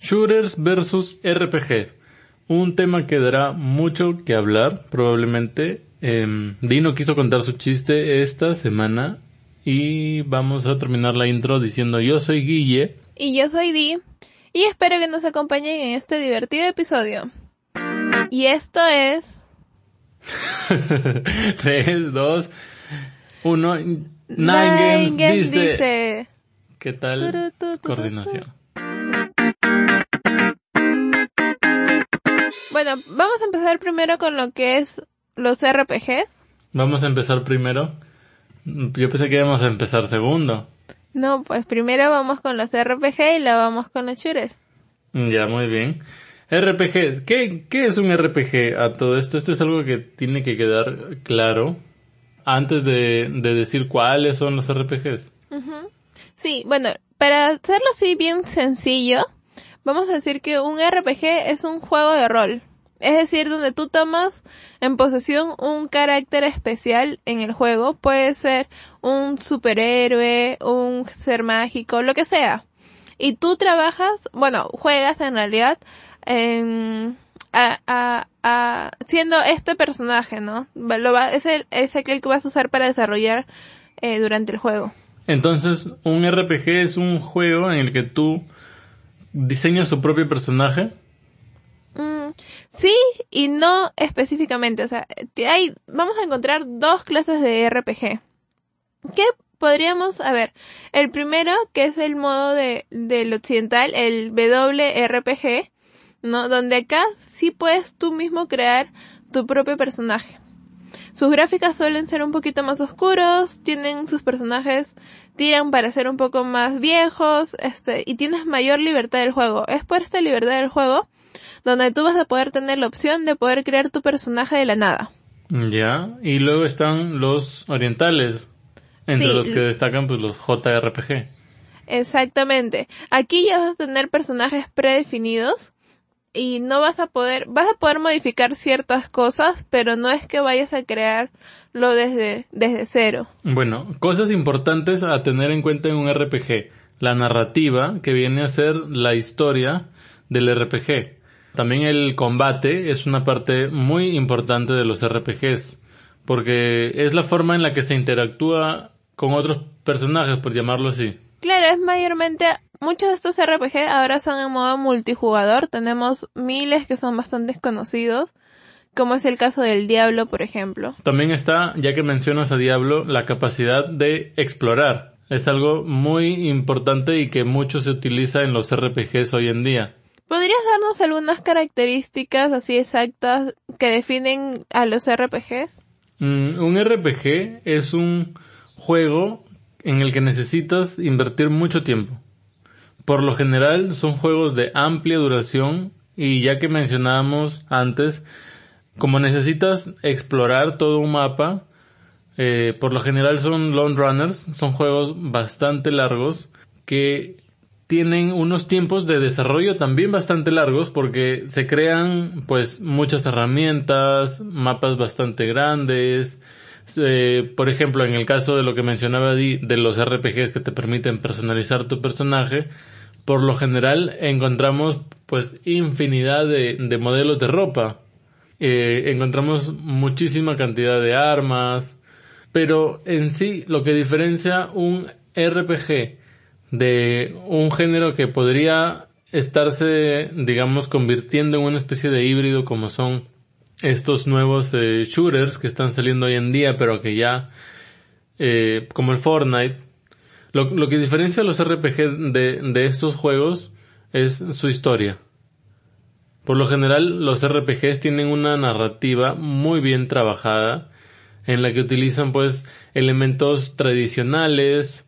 Shooters versus RPG. Un tema que dará mucho que hablar, probablemente. Em, Dino quiso contar su chiste esta semana y vamos a terminar la intro diciendo yo soy Guille. Y yo soy Di. Y espero que nos acompañen en este divertido episodio. Y esto es... 3, 2, 1. Nine, Nine Games, dice... dice. ¿Qué tal Turu, coordinación? Bueno, vamos a empezar primero con lo que es los RPGs. Vamos a empezar primero. Yo pensé que íbamos a empezar segundo. No, pues primero vamos con los RPG y luego vamos con los shooters. Ya, muy bien. RPG, ¿qué, ¿qué es un RPG a todo esto? Esto es algo que tiene que quedar claro antes de, de decir cuáles son los RPGs. Sí, bueno, para hacerlo así bien sencillo, vamos a decir que un RPG es un juego de rol. Es decir, donde tú tomas en posesión un carácter especial en el juego. Puede ser un superhéroe, un ser mágico, lo que sea. Y tú trabajas, bueno, juegas en realidad en, a, a, siendo este personaje, ¿no? Va, es, el, es aquel que vas a usar para desarrollar eh, durante el juego. Entonces, un RPG es un juego en el que tú diseñas tu propio personaje. Sí y no específicamente. O sea, hay, vamos a encontrar dos clases de RPG. ¿Qué podríamos, a ver, el primero, que es el modo de, del occidental, el WRPG, ¿no? Donde acá sí puedes tú mismo crear tu propio personaje. Sus gráficas suelen ser un poquito más oscuros, tienen sus personajes, tiran para ser un poco más viejos, este, y tienes mayor libertad del juego. Es por esta libertad del juego donde tú vas a poder tener la opción de poder crear tu personaje de la nada. Ya. Y luego están los orientales. Entre Sí. los que destacan pues los JRPG. Exactamente. Aquí ya vas a tener personajes predefinidos y no vas a poder, vas a poder modificar ciertas cosas, pero no es que vayas a crearlo desde, desde cero. Bueno, cosas importantes a tener en cuenta en un RPG. La narrativa, que viene a ser la historia del RPG. También el combate es una parte muy importante de los RPGs, porque es la forma en la que se interactúa con otros personajes, por llamarlo así. Claro, es mayormente, muchos de estos RPG ahora son en modo multijugador, tenemos miles que son bastante conocidos, como es el caso del Diablo, por ejemplo. También está, ya que mencionas a Diablo, la capacidad de explorar. Es algo muy importante y que mucho se utiliza en los RPGs hoy en día. ¿Podrías darnos algunas características así exactas que definen a los RPGs? Mm, un RPG es un juego en el que necesitas invertir mucho tiempo. Por lo general son juegos de amplia duración y ya que mencionábamos antes, como necesitas explorar todo un mapa, eh, por lo general son long runners, son juegos bastante largos que tienen unos tiempos de desarrollo también bastante largos porque se crean pues muchas herramientas, mapas bastante grandes. Por ejemplo, en el caso de lo que mencionaba Di, de los RPGs que te permiten personalizar tu personaje, por lo general encontramos pues infinidad de, de modelos de ropa. Eh, encontramos muchísima cantidad de armas, pero en sí lo que diferencia un RPG de un género que podría estarse, digamos, convirtiendo en una especie de híbrido como son estos nuevos eh, shooters que están saliendo hoy en día, pero que ya, eh, como el Fortnite, lo, que diferencia a los RPG de, de estos juegos es su historia. Por lo general, los RPGs tienen una narrativa muy bien trabajada, en la que utilizan pues elementos tradicionales,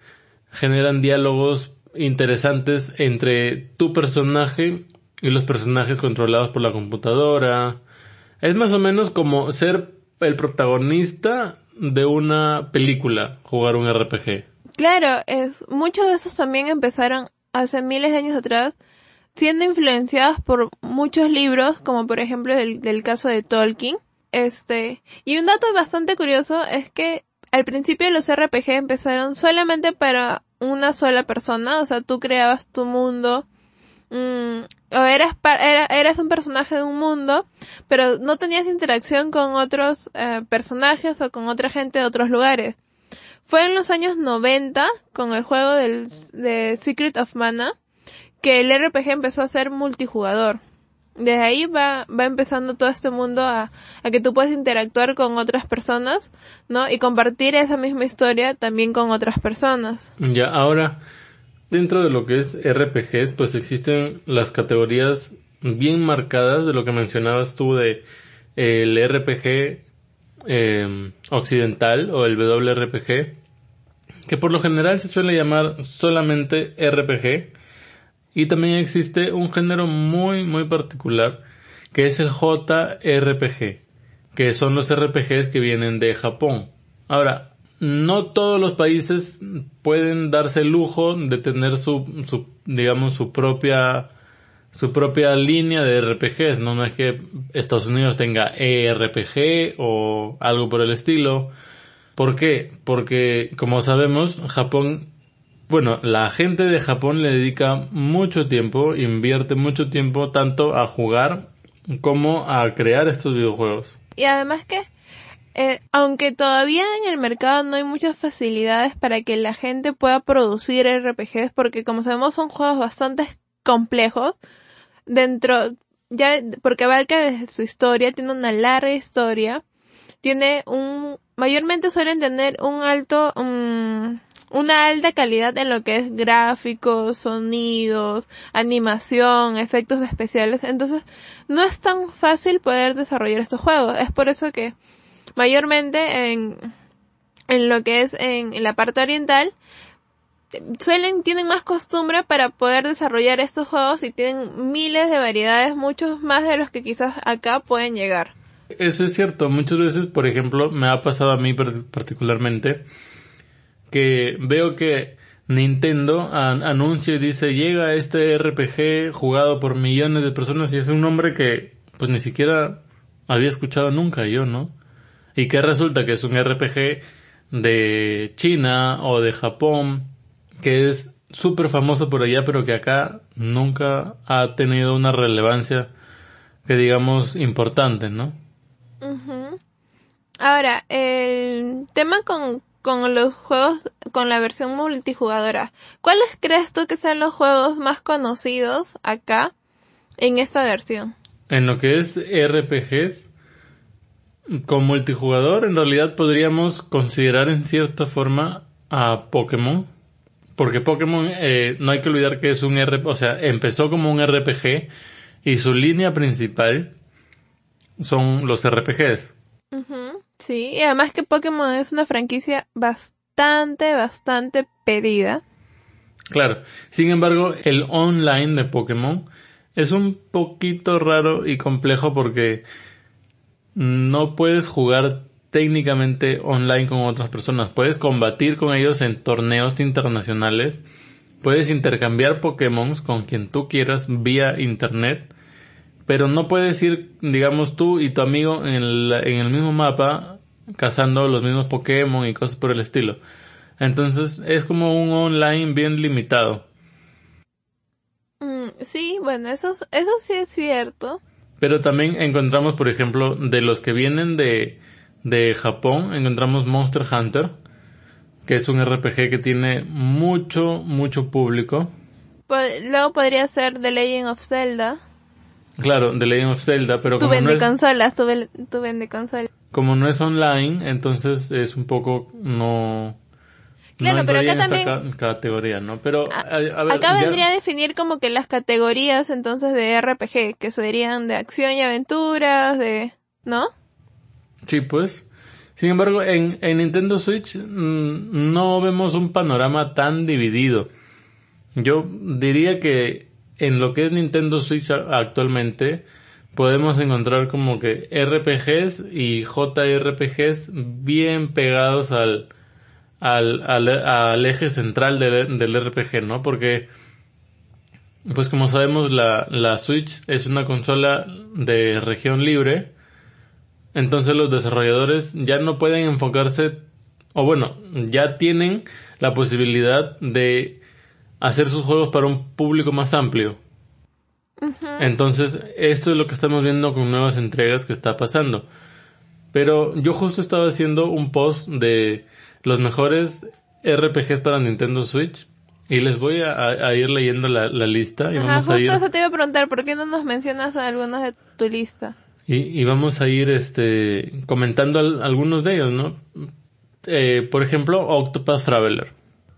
generan diálogos interesantes entre tu personaje y los personajes controlados por la computadora. Es más o menos como ser el protagonista de una película, jugar un RPG. Claro, es, muchos de esos también empezaron hace miles de años atrás, siendo influenciados por muchos libros, como por ejemplo el del caso de Tolkien. Este, y un dato bastante curioso es que al principio los RPG empezaron solamente para una sola persona, o sea, tú creabas tu mundo mm, o eras, eras un personaje de un mundo, pero no tenías interacción con otros eh, personajes o con otra gente de otros lugares. Fue en los años 90, con el juego del, de Secret of Mana, que el RPG empezó a ser multijugador. Desde ahí va, va empezando todo este mundo a, a que tú puedes interactuar con otras personas, ¿no? Y compartir esa misma historia también con otras personas. Ya, ahora, dentro de lo que es RPGs, pues existen las categorías bien marcadas de lo que mencionabas tú de el RPG eh, occidental o el WRPG, que por lo general se suele llamar solamente RPG, y también existe un género muy muy particular que es el JRPG, que son los RPGs que vienen de Japón. Ahora, no todos los países pueden darse el lujo de tener su, su digamos, su propia su propia línea de RPGs, ¿no? No es que Estados Unidos tenga ERPG o algo por el estilo. ¿Por qué? Porque, como sabemos, Japón, bueno, la gente de Japón le dedica mucho tiempo, invierte mucho tiempo tanto a jugar como a crear estos videojuegos. Y además que, eh, aunque todavía en el mercado no hay muchas facilidades para que la gente pueda producir RPGs, porque como sabemos son juegos bastante complejos, dentro, ya porque abarca desde su historia, tiene una larga historia, tiene un, mayormente suelen tener un alto, una alta calidad en lo que es gráficos, sonidos, animación, efectos especiales, entonces no es tan fácil poder desarrollar estos juegos, es por eso que mayormente en, en lo que es en la parte oriental, suelen, tienen más costumbre para poder desarrollar estos juegos y tienen miles de variedades, muchos más de los que quizás acá pueden llegar. Eso es cierto, muchas veces, por ejemplo, me ha pasado a mí particularmente que veo que Nintendo anuncia y dice llega este RPG jugado por millones de personas y es un nombre que pues ni siquiera había escuchado nunca yo, ¿no? Y que resulta que es un RPG de China o de Japón que es súper famoso por allá, pero que acá nunca ha tenido una relevancia que digamos importante, ¿no? Ahora, el tema con, con los juegos, con la versión multijugadora, ¿cuáles crees tú que sean los juegos más conocidos acá en esta versión? En lo que es RPGs, con multijugador, en realidad podríamos considerar en cierta forma a Pokémon porque Pokémon, eh, no hay que olvidar que es un RPG, o sea, empezó como un RPG y su línea principal son los RPGs. Sí, y además que Pokémon es una franquicia bastante, bastante pedida. Claro, sin embargo, el online de Pokémon es un poquito raro y complejo porque no puedes jugar técnicamente online con otras personas. Puedes combatir con ellos en torneos internacionales. Puedes intercambiar Pokémon con quien tú quieras vía internet. Pero no puedes ir, digamos, tú y tu amigo en el, en el mismo mapa cazando los mismos Pokémon y cosas por el estilo. Entonces es como un online bien limitado. Mm, sí, bueno, eso, eso sí es cierto. Pero también encontramos, por ejemplo, de los que vienen de, de Japón encontramos Monster Hunter, que es un RPG que tiene mucho, mucho público. Luego podría ser The Legend of Zelda. Claro, The Legend of Zelda, pero como no es, consolas, tú, vende consolas. Como no es online, entonces es un poco no... Claro, pero acá también... categoría, ¿no? Pero acá vendría a definir como que las categorías entonces de RPG, que serían de acción y aventuras, de... ¿No? Sí, pues. Sin embargo, en, en Nintendo Switch mm, no vemos un panorama tan dividido. Yo diría que en lo que es Nintendo Switch actualmente podemos encontrar como que RPGs y JRPGs bien pegados al, al, al, eje central del, del, RPG, ¿no? Porque, pues como sabemos, la, la Switch es una consola de región libre entonces los desarrolladores ya no pueden enfocarse, o bueno, ya tienen la posibilidad de hacer sus juegos para un público más amplio. Entonces, esto es lo que estamos viendo con nuevas entregas que está pasando. Pero yo justo estaba haciendo un post de los mejores RPGs para Nintendo Switch y les voy a, ir leyendo la, lista. Y Ajá, vamos justo a ir... eso te iba a preguntar, ¿por qué no nos mencionas algunos de tu lista? Y, y vamos a ir este, comentando algunos de ellos, ¿no? Eh, por ejemplo, Octopath Traveler.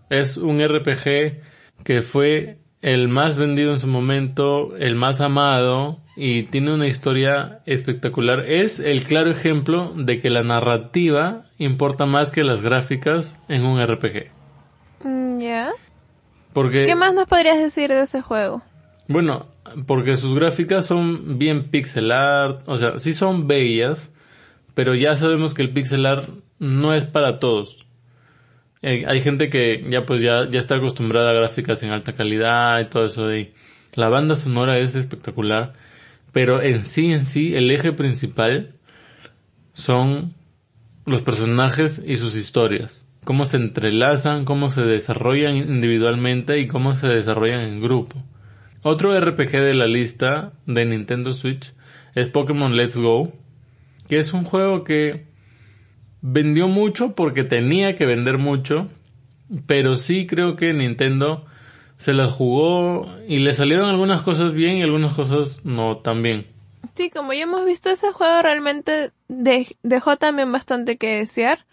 Es un RPG que fue el más vendido en su momento, el más amado y tiene una historia espectacular. Es el claro ejemplo de que la narrativa importa más que las gráficas en un RPG. Mm, ¿Ya? Porque, ¿Qué más nos podrías decir de ese juego? Bueno, porque sus gráficas son bien pixel art, o sea, sí son bellas, pero ya sabemos que el pixel art no es para todos. Eh, hay gente que ya pues ya, ya está acostumbrada a gráficas en alta calidad y todo eso de la banda sonora es espectacular, pero en sí en sí el eje principal son los personajes y sus historias cómo se entrelazan, cómo se desarrollan individualmente y cómo se desarrollan en grupo. Otro RPG de la lista de Nintendo Switch es Pokémon Let's Go, que es un juego que vendió mucho porque tenía que vender mucho, pero sí creo que Nintendo se la jugó y le salieron algunas cosas bien y algunas cosas no tan bien. Sí, como ya hemos visto, ese juego realmente dejó también bastante que desear.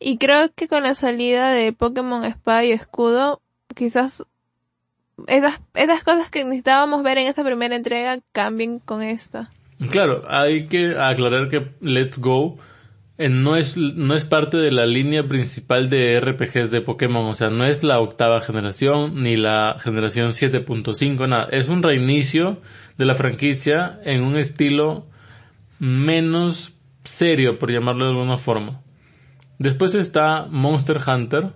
Y creo que con la salida de Pokémon Espada y Escudo, quizás esas, esas cosas que necesitábamos ver en esta primera entrega cambien con esta. Claro, hay que aclarar que Let's Go no es, no es parte de la línea principal de RPGs de Pokémon, o sea, no es la octava generación ni la generación 7.5, nada, es un reinicio de la franquicia en un estilo menos serio, por llamarlo de alguna forma. Después está Monster Hunter,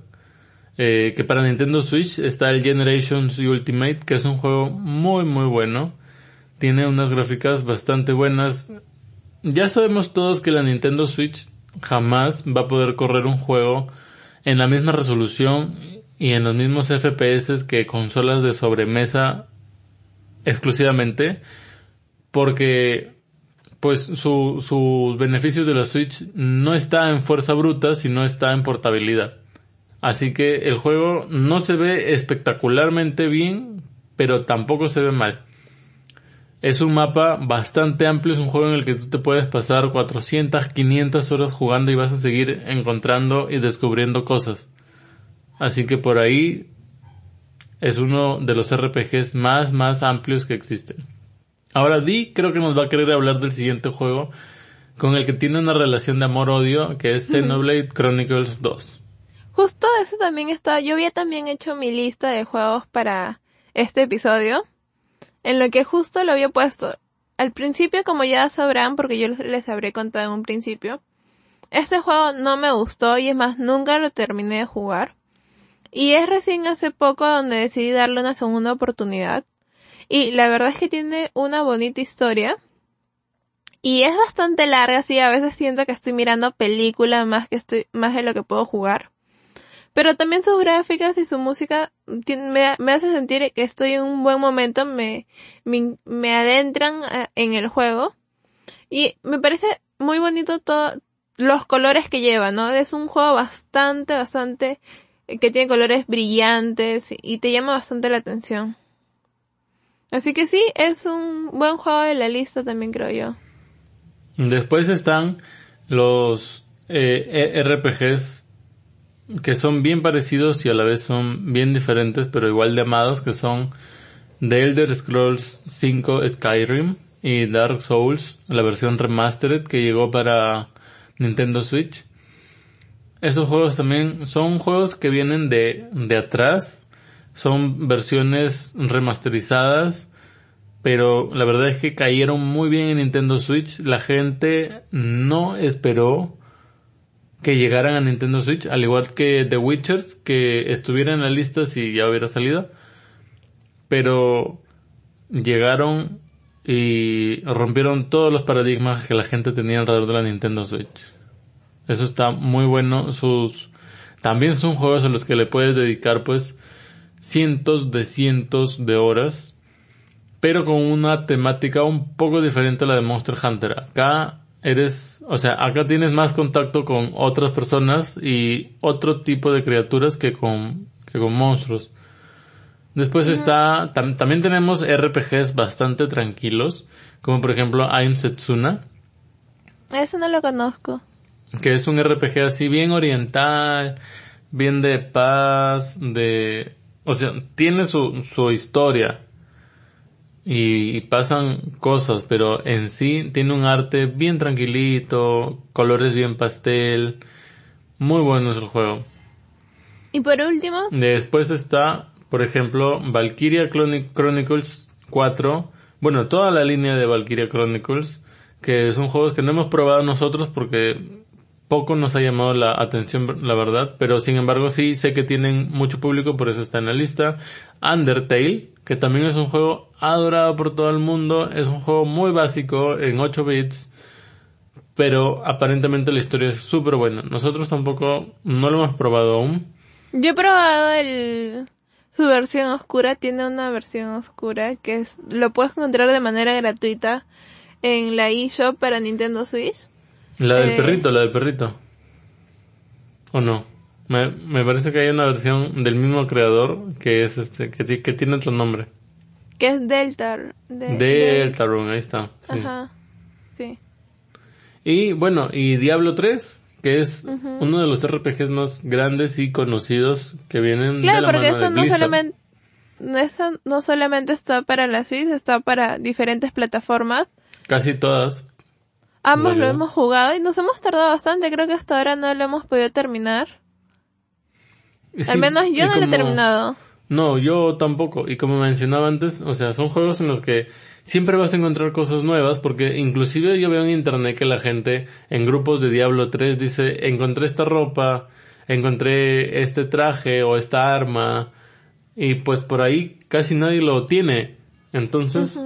eh, que para Nintendo Switch está el Generations Ultimate, que es un juego muy muy bueno. Tiene unas gráficas bastante buenas. Ya sabemos todos que la Nintendo Switch jamás va a poder correr un juego en la misma resolución y en los mismos FPS que consolas de sobremesa exclusivamente, porque pues su, sus beneficios de la Switch no está en fuerza bruta, sino está en portabilidad. Así que el juego no se ve espectacularmente bien, pero tampoco se ve mal. Es un mapa bastante amplio, es un juego en el que tú te puedes pasar 400, 500 horas jugando y vas a seguir encontrando y descubriendo cosas. Así que por ahí es uno de los RPGs más, más amplios que existen. Ahora Di creo que nos va a querer hablar del siguiente juego con el que tiene una relación de amor-odio que es Xenoblade Chronicles 2. Justo eso también está, yo había también hecho mi lista de juegos para este episodio, en lo que justo lo había puesto. Al principio, como ya sabrán, porque yo les habré contado en un principio, este juego no me gustó y es más, nunca lo terminé de jugar. Y es recién hace poco donde decidí darle una segunda oportunidad. Y la verdad es que tiene una bonita historia. Y es bastante larga, así a veces siento que estoy mirando película más que estoy, más de lo que puedo jugar. Pero también sus gráficas y su música me, me hace sentir que estoy en un buen momento, me, me, me adentran eh, en el juego. Y me parece muy bonito todo, los colores que lleva, ¿no? Es un juego bastante, bastante, que tiene colores brillantes y te llama bastante la atención. Así que sí, es un buen juego de la lista también creo yo. Después están los eh, e RPGs que son bien parecidos y a la vez son bien diferentes, pero igual de amados, que son The Elder Scrolls 5 Skyrim y Dark Souls, la versión remastered que llegó para Nintendo Switch. Esos juegos también son juegos que vienen de, de atrás son versiones remasterizadas, pero la verdad es que cayeron muy bien en Nintendo Switch. La gente no esperó que llegaran a Nintendo Switch, al igual que The Witchers, que estuviera en la lista si ya hubiera salido. Pero llegaron y rompieron todos los paradigmas que la gente tenía alrededor de la Nintendo Switch. Eso está muy bueno. Sus también son juegos a los que le puedes dedicar pues cientos de cientos de horas, pero con una temática un poco diferente a la de Monster Hunter. Acá eres, o sea, acá tienes más contacto con otras personas y otro tipo de criaturas que con, que con monstruos. Después está, también tenemos RPGs bastante tranquilos, como por ejemplo Aim Setsuna. Eso no lo conozco. Que es un RPG así bien oriental, bien de paz, de, o sea, tiene su, su historia y, pasan cosas, pero en sí tiene un arte bien tranquilito, colores bien pastel, muy bueno es el juego. Y por último. Después está, por ejemplo, Valkyria Chronicles 4, bueno, toda la línea de Valkyria Chronicles, que son juegos que no hemos probado nosotros porque poco nos ha llamado la atención, la verdad, pero sin embargo sí sé que tienen mucho público, por eso está en la lista. Undertale, que también es un juego adorado por todo el mundo, es un juego muy básico en 8 bits, pero aparentemente la historia es súper buena. Nosotros tampoco no lo hemos probado aún. Yo he probado el su versión oscura, tiene una versión oscura que es lo puedes encontrar de manera gratuita en la eShop para Nintendo Switch. La del eh, perrito, la del perrito. ¿O no? Me, me parece que hay una versión del mismo creador que es este, que, que tiene otro nombre. Que es Delta. De, Delta Rune, ahí está. Ajá. Sí. Y bueno, y Diablo 3, que es uno de los RPGs más grandes y conocidos que vienen de la porque eso no solamente eso no solamente está para la Switch, está para diferentes plataformas. Casi todas. Ambos lo hemos jugado y nos hemos tardado bastante. Creo que hasta ahora no lo hemos podido terminar. Al menos yo no lo he terminado. No, yo tampoco. Y como mencionaba antes, o sea, son juegos en los que siempre vas a encontrar cosas nuevas porque inclusive yo veo en internet que la gente en grupos de Diablo 3 dice, encontré esta ropa, encontré este traje o esta arma y pues por ahí casi nadie lo tiene. Entonces,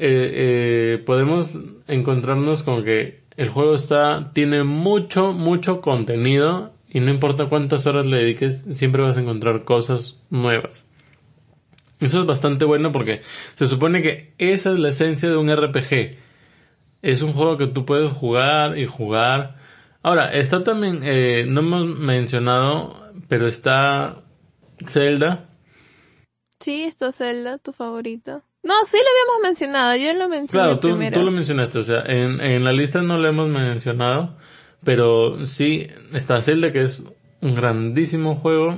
eh, podemos encontrarnos con que el juego está, tiene mucho, mucho contenido y no importa cuántas horas le dediques, siempre vas a encontrar cosas nuevas. Eso es bastante bueno porque se supone que esa es la esencia de un RPG. Es un juego que tú puedes jugar y jugar. Ahora, está también, eh, no hemos mencionado, pero está Zelda. Sí, está Zelda, tu favorito. No, sí lo habíamos mencionado, yo lo mencioné Claro, tú, tú lo mencionaste, o sea, en, en la lista no lo hemos mencionado, pero sí está Zelda, que es un grandísimo juego.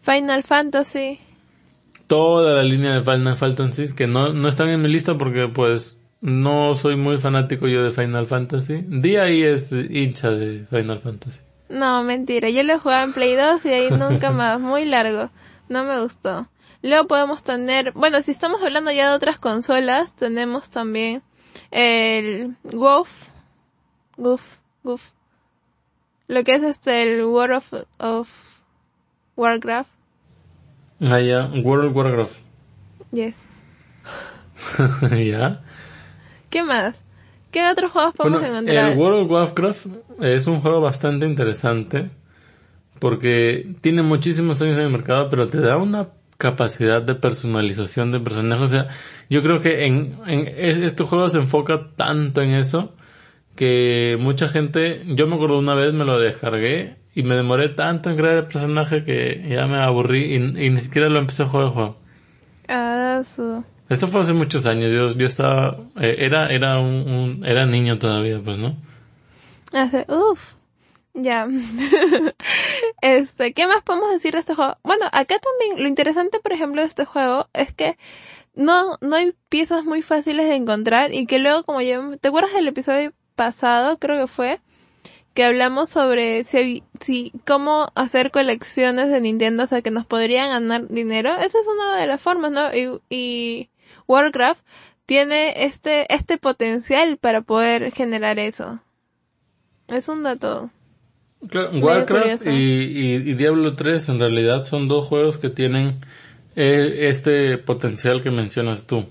Final Fantasy. Toda la línea de Final Fantasy, que no, no están en mi lista porque pues no soy muy fanático yo de Final Fantasy. Di ahí es hincha de Final Fantasy. No, mentira, yo lo he jugado en Play 2 y ahí nunca más, muy largo. No me gustó. Luego podemos tener, bueno, si estamos hablando ya de otras consolas, tenemos también el WoW, WoW, WoW, lo que es este, el World of, of Warcraft. Ah, ya, World of Warcraft. Yes. ya. ¿Qué más? ¿Qué otros juegos podemos encontrar? El World of Warcraft es un juego bastante interesante porque tiene muchísimos años en el mercado, pero te da una capacidad de personalización de personajes. O sea, yo creo que en, en este juego se enfoca tanto en eso que mucha gente, yo me acuerdo una vez me lo descargué y me demoré tanto en crear el personaje que ya me aburrí y, ni siquiera lo empecé a jugar el juego. Ah, Eso fue hace muchos años. Yo, yo estaba, eh, era, era un, era niño todavía, pues, ¿no? Hace, uff. Ya. este, ¿qué más podemos decir de este juego? Bueno, acá también lo interesante, por ejemplo, de este juego es que no, no hay piezas muy fáciles de encontrar y que luego como ya, ¿te acuerdas del episodio pasado? Creo que fue, que hablamos sobre si, si, cómo hacer colecciones de Nintendo, o sea, que nos podrían ganar dinero. Esa es una de las formas, ¿no? Y, y Warcraft tiene este, este potencial para poder generar eso. Es un dato Warcraft y, Diablo 3 en realidad son dos juegos que tienen eh, este potencial que mencionas tú.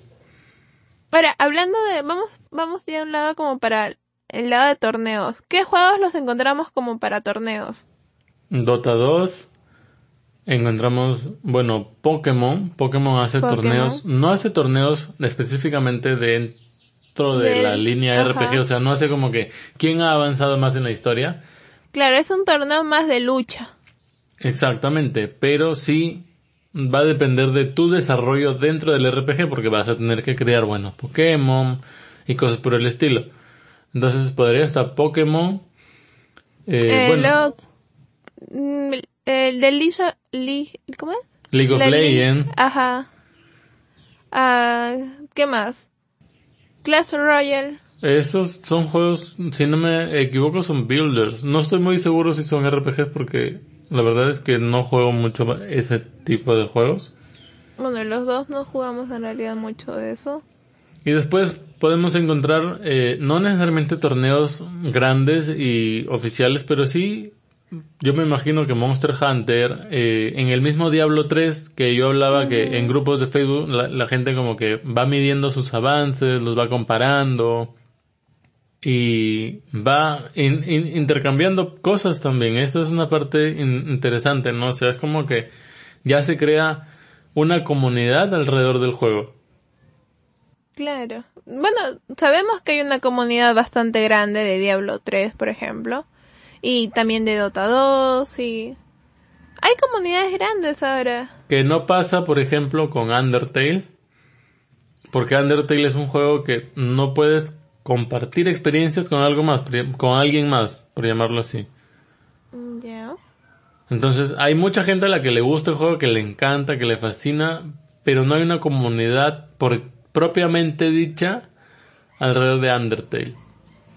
Ahora, hablando de, vamos, vamos ya a un lado como para el lado de torneos. ¿Qué juegos los encontramos como para torneos? Dota 2, encontramos, bueno, Pokémon. Pokémon hace Pokémon. torneos, no hace torneos específicamente dentro de la línea ajá. RPG, o sea, no hace como que quién ha avanzado más en la historia. Claro, es un torneo más de lucha. Exactamente, pero sí va a depender de tu desarrollo dentro del RPG porque vas a tener que crear buenos Pokémon y cosas por el estilo. Entonces podría estar Pokémon. eh, Eh, bueno, mm, el de Lisa, Li- ¿cómo es? League of Legends. Ajá. Ah, ¿Qué más? Clash Royale. Esos son juegos, si no me equivoco, son builders. No estoy muy seguro si son RPGs porque la verdad es que no juego mucho ese tipo de juegos. Bueno, los dos no jugamos en realidad mucho de eso. Y después podemos encontrar, eh, no necesariamente torneos grandes y oficiales, pero sí, yo me imagino que Monster Hunter, eh, en el mismo Diablo 3, que yo hablaba que en grupos de Facebook la, la gente como que va midiendo sus avances, los va comparando y va in- in- intercambiando cosas también. Esto es una parte in- interesante, ¿no? O sea, es como que ya se crea una comunidad alrededor del juego. Claro. Bueno, sabemos que hay una comunidad bastante grande de Diablo 3, por ejemplo. Y también de Dota 2 y... Hay comunidades grandes ahora. Que no pasa, por ejemplo, con Undertale. Porque Undertale es un juego que no puedes compartir experiencias con algo más, con alguien más, por llamarlo así. Mm, Ya. Entonces, hay mucha gente a la que le gusta el juego, que le encanta, que le fascina, pero no hay una comunidad por, propiamente dicha alrededor de Undertale.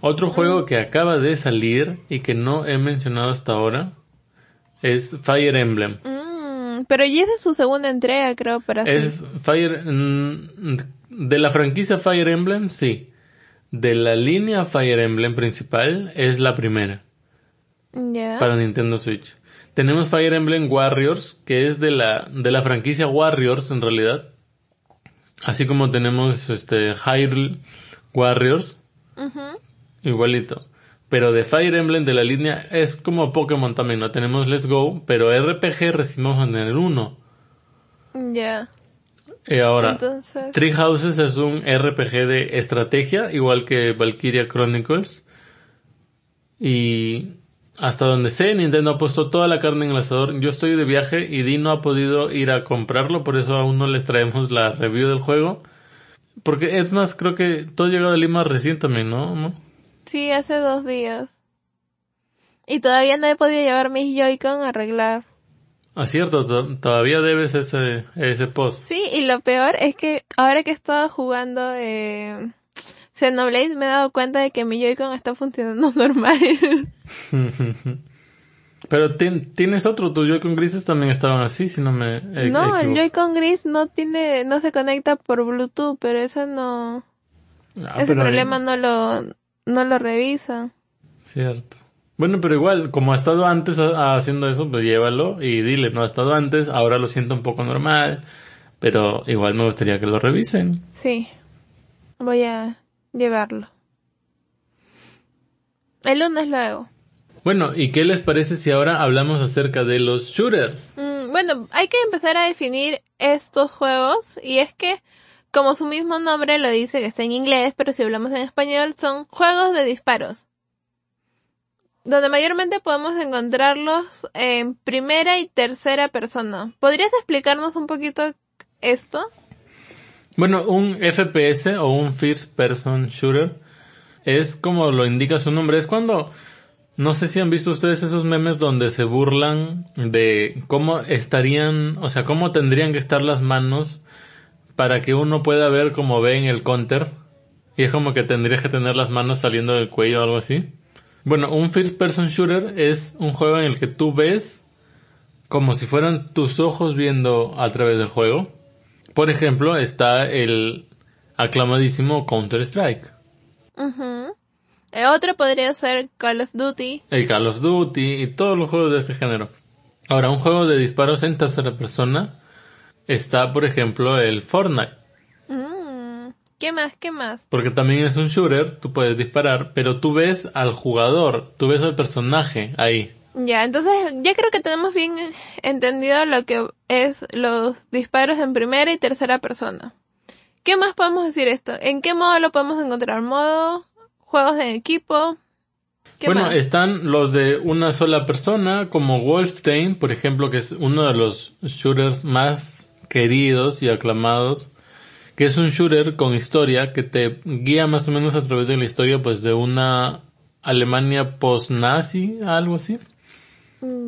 Otro juego que acaba de salir y que no he mencionado hasta ahora es Fire Emblem. Mm, pero ya es de su segunda entrega, creo, para Es Fire mm, de la franquicia Fire Emblem, sí. De la línea Fire Emblem principal es la primera para Nintendo Switch. Tenemos Fire Emblem Warriors, que es de la de la franquicia Warriors en realidad. Así como tenemos este Hyrule Warriors, igualito. Pero de Fire Emblem de la línea es como Pokémon también, no tenemos Let's Go, pero RPG recibimos en el 1. Ya. Y ahora, Entonces... Three Houses es un RPG de estrategia, igual que Valkyria Chronicles. Y hasta donde sé, Nintendo ha puesto toda la carne en el asador. Yo estoy de viaje y Di no ha podido ir a comprarlo, por eso aún no les traemos la review del juego. Porque es más, creo que todo llegó de Lima recién también, ¿no? ¿No? Sí, hace dos días. Y todavía no he podido llevar mis Joy-Con a arreglar. Ah, cierto, to- todavía debes ese, ese post. Sí, y lo peor es que ahora que he estado jugando eh, Xenoblade me he dado cuenta de que mi Joy-Con está funcionando normal. Pero tien- tienes otro, tus Joy-Con grises también estaban así, si no me eh, no, el. Joy-Con gris no tiene, no se conecta por Bluetooth, pero eso no, Ah, ese pero ahí- problema no lo, no lo revisa. Cierto. Bueno, pero igual, como ha estado antes haciendo eso, pues llévalo y dile, no ha estado antes, ahora lo siento un poco normal, pero igual me gustaría que lo revisen. Sí, voy a llevarlo. El lunes lo hago. Bueno, ¿y qué les parece si ahora hablamos acerca de los shooters? Mm, bueno, hay que empezar a definir estos juegos y es que, como su mismo nombre lo dice, que está en inglés, pero si hablamos en español, son juegos de disparos. Donde mayormente podemos encontrarlos en primera y tercera persona. ¿Podrías explicarnos un poquito esto? Bueno, un FPS o un First Person Shooter es como lo indica su nombre, es cuando no sé si han visto ustedes esos memes donde se burlan de cómo estarían, o sea, cómo tendrían que estar las manos para que uno pueda ver como ve en el counter. Y es como que tendrías que tener las manos saliendo del cuello o algo así. Bueno, un first person shooter es un juego en el que tú ves como si fueran tus ojos viendo a través del juego. Por ejemplo, está el aclamadísimo Counter Strike. Ujú. Eh, Otro podría ser Call of Duty. el Call of Duty y todos los juegos de este género. Ahora, un juego de disparos en tercera persona está, por ejemplo, el Fortnite. ¿Qué más? ¿Qué más? Porque también es un shooter, tú puedes disparar, pero tú ves al jugador, tú ves al personaje ahí. Ya, entonces ya creo que tenemos bien entendido lo que es los disparos en primera y tercera persona. ¿Qué más podemos decir esto? ¿En qué modo lo podemos encontrar? ¿Modo? ¿Juegos de equipo? ¿Qué Bueno, más? están los de una sola persona, como Wolfenstein, por ejemplo, que es uno de los shooters más queridos y aclamados, que es un shooter con historia que te guía más o menos a través de la historia, pues, de una Alemania post-nazi, algo así.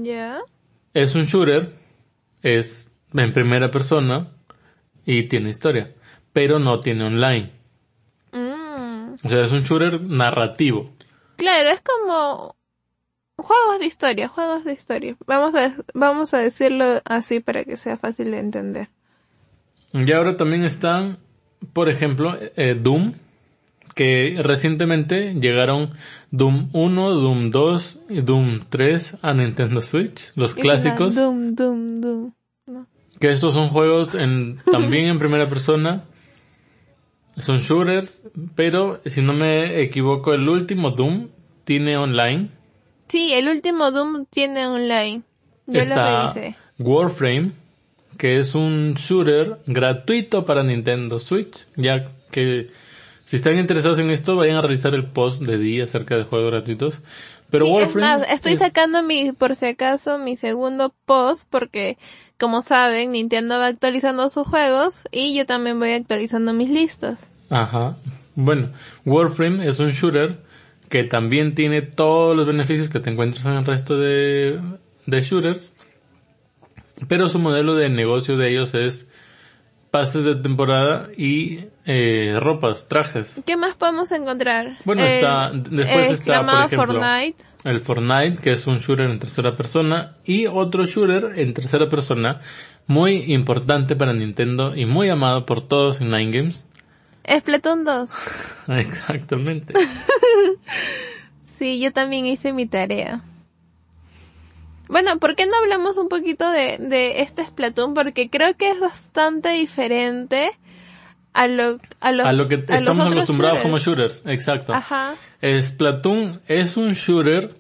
Ya. Es un shooter, es en primera persona y tiene historia, pero no tiene online. Mm. O sea, es un shooter narrativo. Claro, es como juegos de historia, juegos de historia. Vamos a, vamos a decirlo así para que sea fácil de entender. Y ahora también están, por ejemplo, eh, Doom, que recientemente llegaron Doom 1, Doom 2 y Doom 3 a Nintendo Switch, los clásicos, Doom, doom, doom. No. que estos son juegos en, también en primera persona, son shooters, pero si no me equivoco, el último Doom tiene online. Sí, el último Doom tiene online. Yo lo Está revisé. Warframe, que es un shooter gratuito para Nintendo Switch, ya que si están interesados en esto, vayan a revisar el post de día acerca de juegos gratuitos. Pero Sí, es Warframe más, estoy es- sacando mi, por si acaso, mi segundo post porque, como saben, Nintendo va actualizando sus juegos y yo también voy actualizando mis listas. Ajá. Bueno, Warframe es un shooter que también tiene todos los beneficios que te encuentras en el resto de, de shooters. Pero su modelo de negocio de ellos es pases de temporada y eh, ropas, trajes. ¿Qué más podemos encontrar? Bueno, El- está- después el está, por ejemplo, Fortnite. El Fortnite, que es un shooter en tercera persona, y otro shooter en tercera persona, muy importante para Nintendo y muy amado por todos en Nine Games. Splatoon 2. Exactamente. Sí, yo también hice mi tarea. Bueno, ¿por qué no hablamos un poquito de, de este Splatoon? Porque creo que es bastante diferente a lo, a lo que a estamos acostumbrados como shooters. Exacto. Ajá. Splatoon es un shooter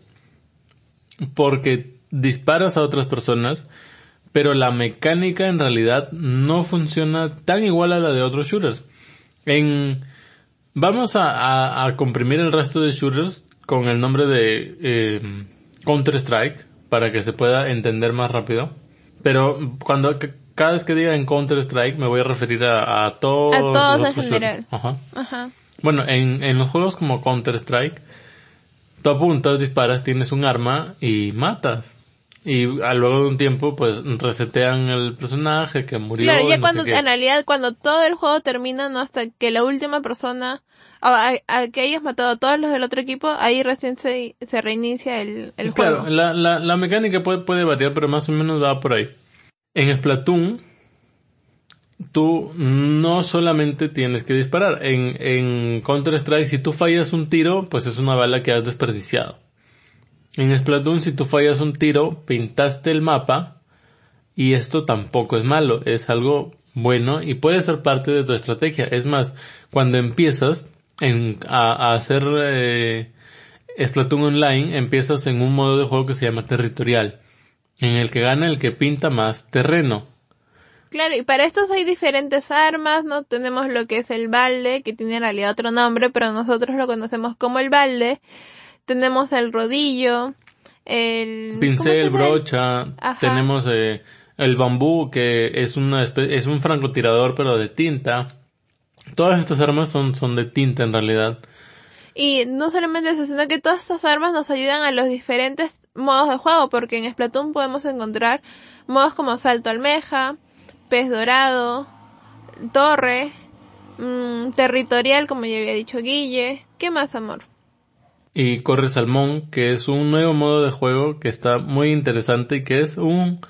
porque disparas a otras personas, pero la mecánica en realidad no funciona tan igual a la de otros shooters. En vamos a, a- a comprimir el resto de shooters con el nombre de eh, Counter Strike para que se pueda entender más rápido. Pero cuando cada vez que diga en Counter Strike me voy a referir a, a todos A todos los en general. Ajá. Ajá. Bueno, en, en los juegos como Counter Strike, tú apuntas, disparas, tienes un arma y matas. Y a luego de un tiempo, pues resetean el personaje que murió. Claro, ya no cuando, en realidad, cuando todo el juego termina, no hasta que la última persona, a, a que hayas matado a todos los del otro equipo, ahí recién se, se reinicia el, el Claro, juego. la, la, la mecánica puede, puede variar, pero más o menos va por ahí. En Splatoon, tú no solamente tienes que disparar. En, en Counter Strike, si tú fallas un tiro, pues es una bala que has desperdiciado. En Splatoon, si tú fallas un tiro, pintaste el mapa y esto tampoco es malo, es algo bueno y puede ser parte de tu estrategia. Es más, cuando empiezas en, a, a hacer eh, Splatoon Online, empiezas en un modo de juego que se llama territorial, en el que gana el que pinta más terreno. Claro, y para estos hay diferentes armas, ¿no? Tenemos lo que es el balde, que tiene en realidad otro nombre, pero nosotros lo conocemos como el balde. Tenemos el rodillo, el... Pincel, brocha, Ajá. tenemos eh, el bambú que es una es un francotirador pero de tinta. Todas estas armas son, son de tinta en realidad. Y no solamente eso, sino que todas estas armas nos ayudan a los diferentes modos de juego, porque en Splatoon podemos encontrar modos como salto almeja, pez dorado, torre, mm, territorial, como ya había dicho Guille. ¿Qué más, amor? y Corre Salmón, que es un nuevo modo de juego que está muy interesante y que es un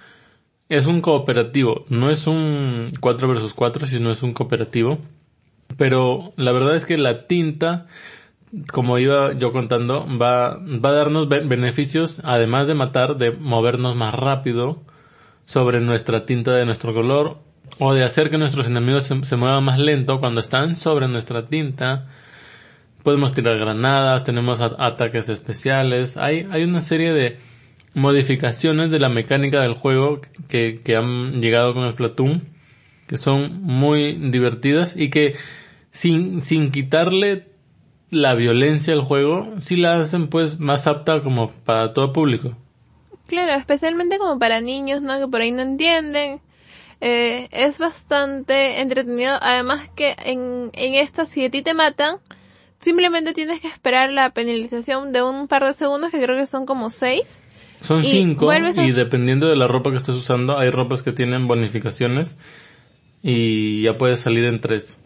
es un cooperativo, no es un 4 versus 4, sino es un cooperativo. Pero la verdad es que la tinta, como iba yo contando, va, va a darnos be- beneficios, además de matar, de movernos más rápido sobre nuestra tinta de nuestro color, o de hacer que nuestros enemigos se, muevan más lento cuando están sobre nuestra tinta. Podemos tirar granadas, tenemos ataques especiales, hay, hay una serie de modificaciones de la mecánica del juego que, que han llegado con Splatoon, que son muy divertidas y que sin, sin quitarle la violencia al juego, sí la hacen pues más apta como para todo público. Claro, especialmente como para niños, ¿no? Que por ahí no entienden. Eh, es bastante entretenido. Además que en, en esta, si a ti te matan, simplemente tienes que esperar la penalización de un par de segundos, que creo que son como seis. Son cinco y dependiendo de la ropa que estés usando, hay ropas que tienen bonificaciones y ya puedes salir en tres.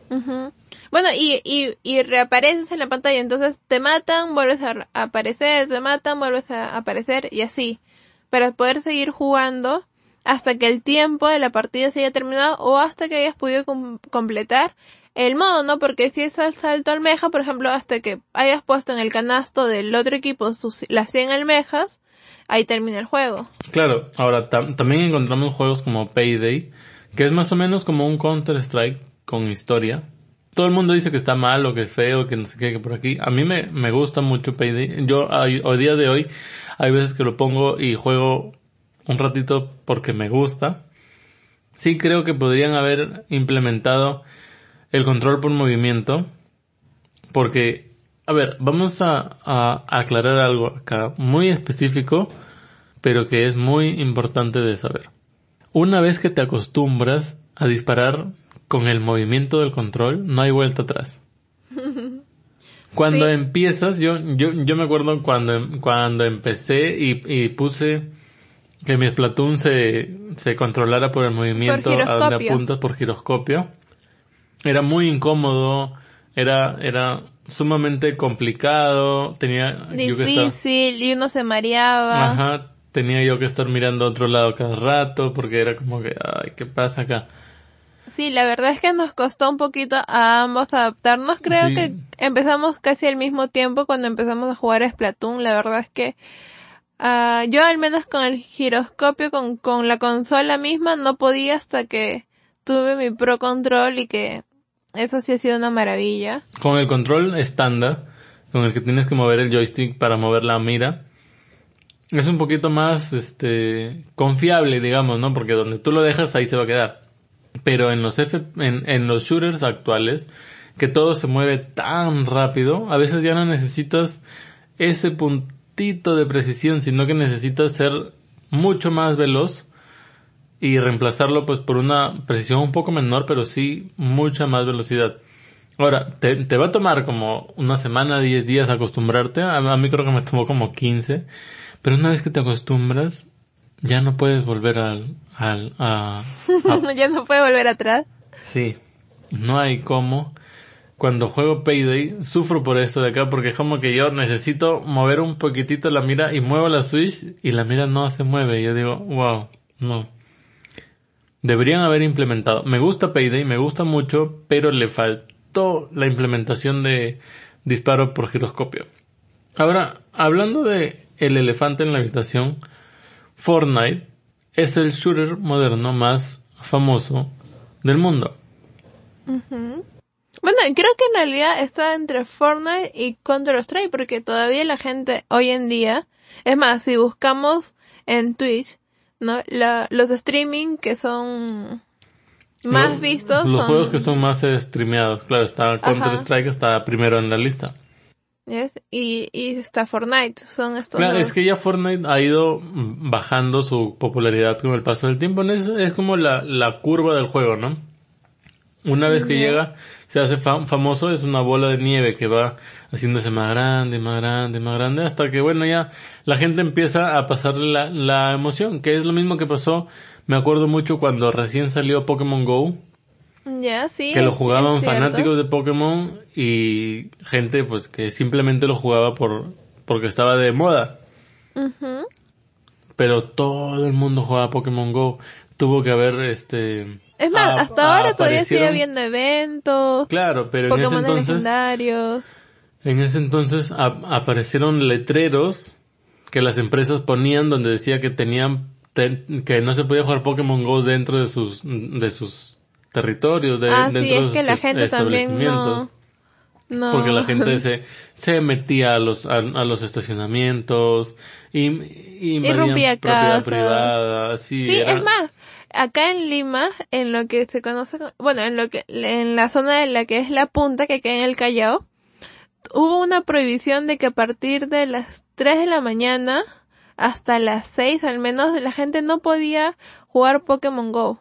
Bueno, y, y, y reapareces en la pantalla, entonces te matan, vuelves a aparecer, te matan, vuelves a aparecer y así. Para poder seguir jugando hasta que el tiempo de la partida se haya terminado o hasta que hayas podido completar el modo, ¿no? Porque si es al salto almeja, por ejemplo, hasta que hayas puesto en el canasto del otro equipo sus, las 100 almejas, ahí termina el juego. Claro, ahora también encontramos juegos como Payday, que es más o menos como un Counter-Strike con historia. Todo el mundo dice que está mal o que es feo, que no sé qué, que por aquí. A mí me, me gusta mucho Payday. Yo, hoy día de hoy, hay veces que lo pongo y juego un ratito porque me gusta. Sí creo que podrían haber implementado el control por movimiento. Porque, a ver, vamos a, a aclarar algo acá muy específico, pero que es muy importante de saber. Una vez que te acostumbras a disparar con el movimiento del control, no hay vuelta atrás. Cuando empiezas, yo, yo, yo me acuerdo cuando, cuando empecé y, y puse que mi Splatoon se, se controlara por el movimiento a donde apuntas por giroscopio. Era muy incómodo, era, era sumamente complicado, tenía difícil y uno se mareaba. Ajá, tenía yo que estar mirando a otro lado cada rato porque era como que, ay, ¿qué pasa acá? Sí, la verdad es que nos costó un poquito a ambos adaptarnos. Creo que empezamos casi al mismo tiempo cuando empezamos a jugar a Splatoon. La verdad es que uh, yo al menos con el giroscopio, con, con la consola misma, no podía hasta que tuve mi Pro Control y que eso sí ha sido una maravilla. Con el control estándar, con el que tienes que mover el joystick para mover la mira, es un poquito más, este, confiable, digamos, ¿no? Porque donde tú lo dejas ahí se va a quedar. Pero en los F, en, los shooters actuales, que todo se mueve tan rápido, a veces ya no necesitas ese puntito de precisión, sino que necesitas ser mucho más veloz y reemplazarlo pues por una precisión un poco menor, pero sí mucha más velocidad. Ahora, te, te va a tomar como una semana, 10 días acostumbrarte, a, a mí creo que me tomó como 15, pero una vez que te acostumbras, ya no puedes volver al, al a, ya no puedes volver atrás. Sí, no hay cómo. Cuando juego Payday, sufro por esto de acá porque es como que yo necesito mover un poquitito la mira y muevo la Switch y la mira no se mueve. Y yo digo, wow, no. Deberían haber implementado. Me gusta Payday, me gusta mucho, pero le faltó la implementación de disparo por giroscopio. Ahora, hablando de el elefante en la habitación, Fortnite es el shooter moderno más famoso del mundo. Bueno, creo que en realidad está entre Fortnite y Counter-Strike porque todavía la gente hoy en día, es más, si buscamos en Twitch, ¿no? La, los streaming que son más vistos los juegos que son más streameados, claro, está Counter-Strike está primero en la lista. Y, y está Fortnite, son estos Claro, es que ya Fortnite ha ido bajando su popularidad con el paso del tiempo. Es, es como la, la curva del juego, ¿no? Una vez que llega, se hace famoso, es una bola de nieve que va haciéndose más grande, más grande, más grande, hasta que, bueno, ya la gente empieza a pasarle la, la emoción, que es lo mismo que pasó, me acuerdo mucho cuando recién salió Pokémon Go, ya, sí. Que lo jugaban fanáticos de Pokémon y gente pues que simplemente lo jugaba por porque estaba de moda. Pero todo el mundo jugaba Pokémon Go. Tuvo que haber este Es más, hasta ahora todavía sigue habiendo eventos. Claro, pero en ese entonces legendarios. En ese entonces aparecieron letreros que las empresas ponían donde decía que tenían que no se podía jugar Pokémon Go dentro de sus de sus territorios, de, ah, sí, es que la gente también no, No. Porque la gente se, se metía a los, a, a los estacionamientos y, y invadían rompía propiedad casas. privada. Sí, Sí, es más, acá en Lima, en lo que se conoce, co- bueno, en lo que, en la zona de la que es la punta, que queda en el Callao, hubo una prohibición de que a partir de las 3 de la mañana hasta las 6 al menos la gente no podía jugar Pokémon Go.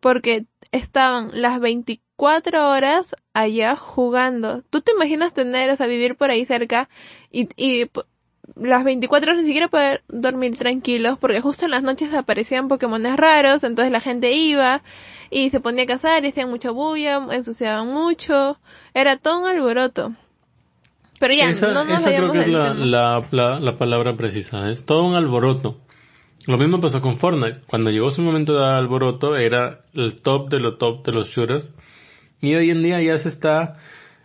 Porque estaban las 24 horas allá jugando. ¿Tú te imaginas tener, o sea, vivir por ahí cerca y, y las 24 horas ni siquiera poder dormir tranquilos porque justo en las noches aparecían Pokémones raros, entonces la gente iba y se ponía a cazar y hacían mucha bulla, ensuciaban mucho, era todo un alboroto. Pero ya, esa no nos esa creo que es la, la, la palabra precisa. Es todo un alboroto. Lo mismo pasó con Fortnite. Cuando llegó su momento de alboroto, era el top de lo top de los shooters. Y hoy en día ya se está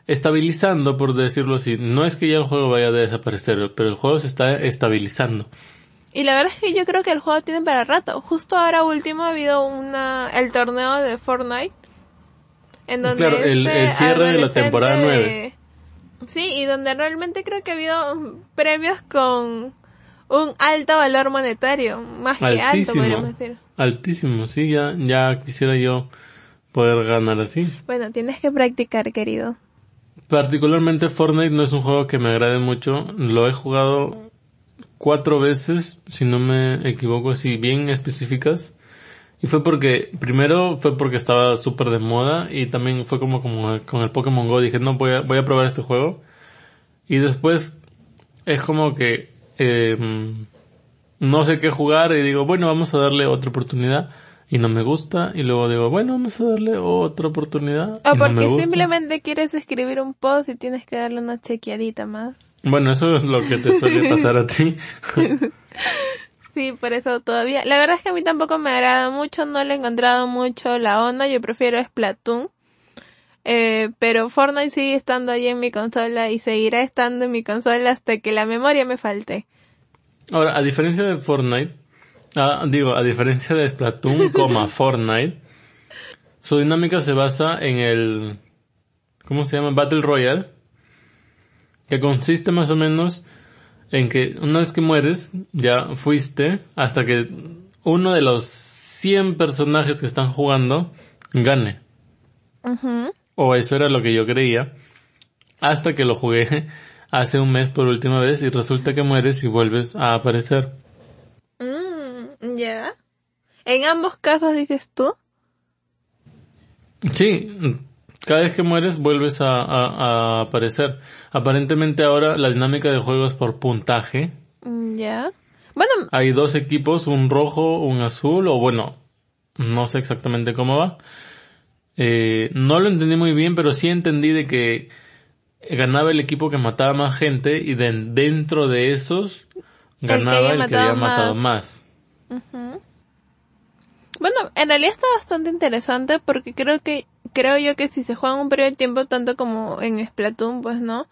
estabilizando, por decirlo así. No es que ya el juego vaya a desaparecer, pero el juego se está estabilizando. Y la verdad es que yo creo que el juego tiene para rato. Justo ahora último ha habido una, el torneo de Fortnite. En donde Claro, el- este el cierre de la temporada de- nueve. Sí, y donde realmente creo que ha habido premios con un alto valor monetario. Más que alto, podríamos decir. Altísimo, sí, ya, ya quisiera yo poder ganar así. Bueno, tienes que practicar, querido. Particularmente Fortnite no es un juego que me agrade mucho. Lo he jugado cuatro veces, si no me equivoco, así bien específicas. Y fue porque, primero fue porque estaba súper de moda y también fue como, como con el Pokémon Go. Dije, no, voy a, voy a probar este juego. Y después es como que eh, no sé qué jugar y digo, bueno, vamos a darle otra oportunidad. Y no me gusta. Y luego digo, bueno, vamos a darle otra oportunidad. O y no me porque gusta. simplemente quieres escribir un post y tienes que darle una chequeadita más. Bueno, eso es lo que te suele pasar a ti. Sí, por eso todavía. La verdad es que a mí tampoco me agrada mucho, no le he encontrado mucho la onda, yo prefiero Splatoon. Eh, pero Fortnite sigue estando ahí en mi consola y seguirá estando en mi consola hasta que la memoria me falte. Ahora, a diferencia de Fortnite, ah, digo, a diferencia de Splatoon, coma Fortnite, su dinámica se basa en el, ¿cómo se llama? Battle Royale, que consiste más o menos en que una vez que mueres, ya fuiste hasta que uno de los 100 personajes que están jugando gane. O eso era lo que yo creía. Hasta que lo jugué hace un mes por última vez y resulta que mueres y vuelves a aparecer. Mm, ya. En ambos casos dices tú. Sí, cada vez que mueres vuelves a, a- a aparecer. Aparentemente ahora la dinámica de juego es por puntaje. Mm, Ya. Bueno, Hay dos equipos, un rojo, un azul, o bueno, no sé exactamente cómo va. Eh, no lo entendí muy bien, pero sí entendí de que ganaba el equipo que mataba más gente y de, dentro de esos ganaba el que matado había matado más. Bueno, en realidad está bastante interesante porque creo que creo yo que si se juega en un periodo de tiempo tanto como en Splatoon, pues no,